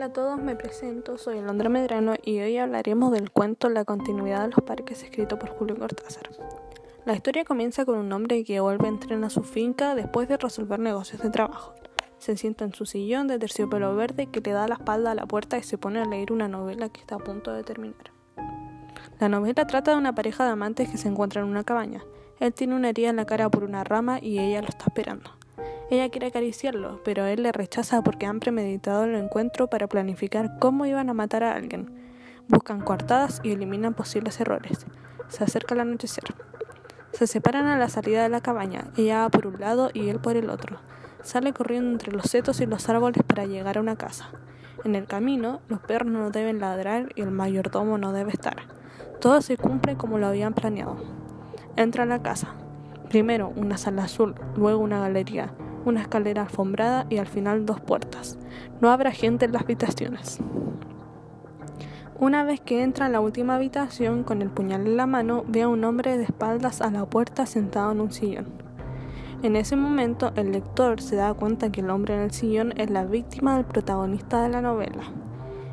Hola a todos, me presento, soy Alondra Medrano y hoy hablaremos del cuento La continuidad de los parques escrito por Julio Cortázar. La historia comienza con un hombre que vuelve a entrenar a su finca después de resolver negocios de trabajo. Se sienta en su sillón de terciopelo verde que le da la espalda a la puerta y se pone a leer una novela que está a punto de terminar. La novela trata de una pareja de amantes que se encuentran en una cabaña. Él tiene una herida en la cara por una rama y ella lo está esperando. Ella quiere acariciarlo, pero él le rechaza porque han premeditado el encuentro para planificar cómo iban a matar a alguien. Buscan coartadas y eliminan posibles errores. Se acerca el anochecer. Se separan a la salida de la cabaña, ella va por un lado y él por el otro. Sale corriendo entre los setos y los árboles para llegar a una casa. En el camino, los perros no deben ladrar y el mayordomo no debe estar. Todo se cumple como lo habían planeado. Entra a la casa. Primero una sala azul, luego una galería, una escalera alfombrada y al final dos puertas. No habrá gente en las habitaciones. Una vez que entra en la última habitación con el puñal en la mano, ve a un hombre de espaldas a la puerta sentado en un sillón. En ese momento el lector se da cuenta que el hombre en el sillón es la víctima del protagonista de la novela.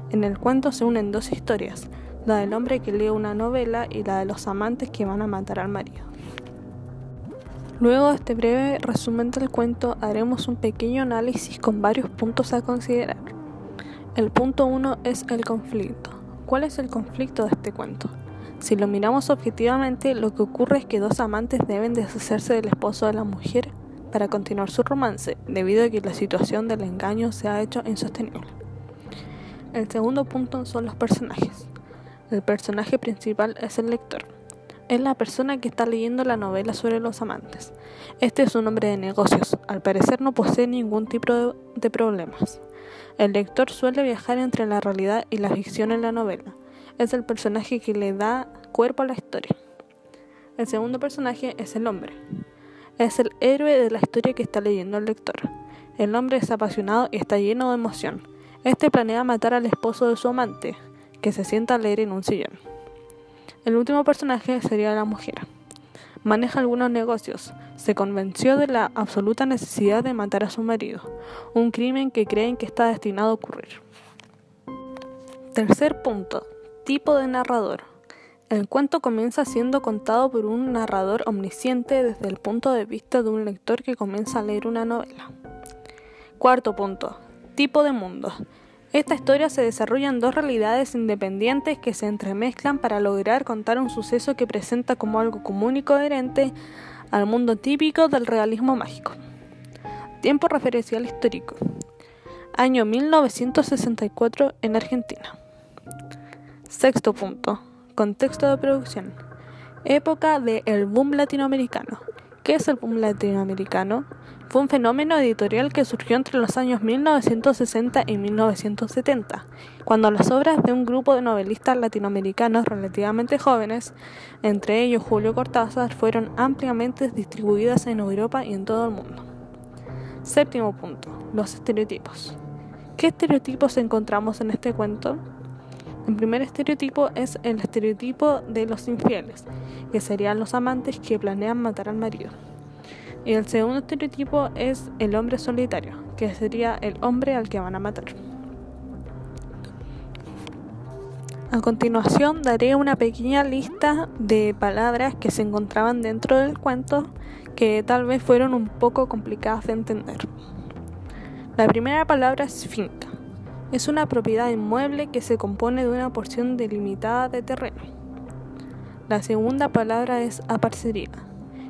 En el cuento se unen dos historias, la del hombre que lee una novela y la de los amantes que van a matar al marido. Luego de este breve resumen del cuento haremos un pequeño análisis con varios puntos a considerar. El punto 1 es el conflicto. ¿Cuál es el conflicto de este cuento? Si lo miramos objetivamente, lo que ocurre es que dos amantes deben deshacerse del esposo de la mujer para continuar su romance, debido a que la situación del engaño se ha hecho insostenible. El segundo punto son los personajes. El personaje principal es el lector es la persona que está leyendo la novela sobre los amantes. Este es un hombre de negocios, al parecer no posee ningún tipo de problemas. El lector suele viajar entre la realidad y la ficción en la novela. Es el personaje que le da cuerpo a la historia. El segundo personaje es el hombre. Es el héroe de la historia que está leyendo el lector. El hombre es apasionado y está lleno de emoción. Este planea matar al esposo de su amante, que se sienta a leer en un sillón. El último personaje sería la mujer. Maneja algunos negocios. Se convenció de la absoluta necesidad de matar a su marido, un crimen que creen que está destinado a ocurrir. Tercer punto. Tipo de narrador. El cuento comienza siendo contado por un narrador omnisciente desde el punto de vista de un lector que comienza a leer una novela. Cuarto punto. Tipo de mundo. Esta historia se desarrolla en dos realidades independientes que se entremezclan para lograr contar un suceso que presenta como algo común y coherente al mundo típico del realismo mágico. Tiempo referencial histórico. Año 1964 en Argentina. Sexto punto. Contexto de producción. Época del el boom latinoamericano. ¿Qué es el boom latinoamericano? Fue un fenómeno editorial que surgió entre los años 1960 y 1970, cuando las obras de un grupo de novelistas latinoamericanos relativamente jóvenes, entre ellos Julio Cortázar, fueron ampliamente distribuidas en Europa y en todo el mundo. Séptimo punto, los estereotipos. ¿Qué estereotipos encontramos en este cuento? El primer estereotipo es el estereotipo de los infieles, que serían los amantes que planean matar al marido. Y el segundo estereotipo es el hombre solitario, que sería el hombre al que van a matar. A continuación daré una pequeña lista de palabras que se encontraban dentro del cuento que tal vez fueron un poco complicadas de entender. La primera palabra es finca. Es una propiedad inmueble que se compone de una porción delimitada de terreno. La segunda palabra es aparcería.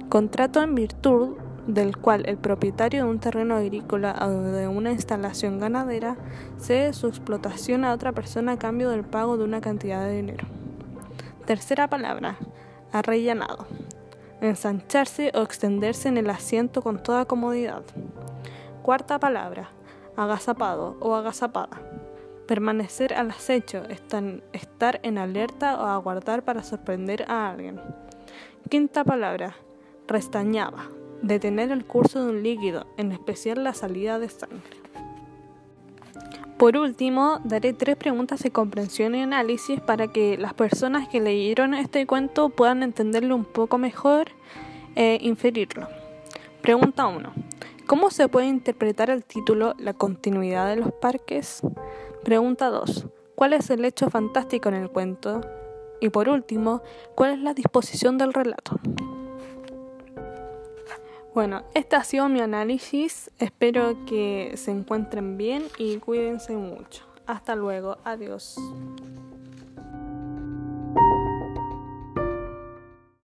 Contrato en virtud del cual el propietario de un terreno agrícola o de una instalación ganadera cede su explotación a otra persona a cambio del pago de una cantidad de dinero. Tercera palabra, arrellanado. Ensancharse o extenderse en el asiento con toda comodidad. Cuarta palabra, agazapado o agazapada. Permanecer al acecho, estar en alerta o aguardar para sorprender a alguien. Quinta palabra, restañaba, detener el curso de un líquido, en especial la salida de sangre. Por último, daré tres preguntas de comprensión y análisis para que las personas que leyeron este cuento puedan entenderlo un poco mejor e inferirlo. Pregunta 1. ¿Cómo se puede interpretar el título La continuidad de los parques? Pregunta 2. ¿Cuál es el hecho fantástico en el cuento? Y por último, ¿cuál es la disposición del relato? Bueno, este ha sido mi análisis. Espero que se encuentren bien y cuídense mucho. Hasta luego. Adiós.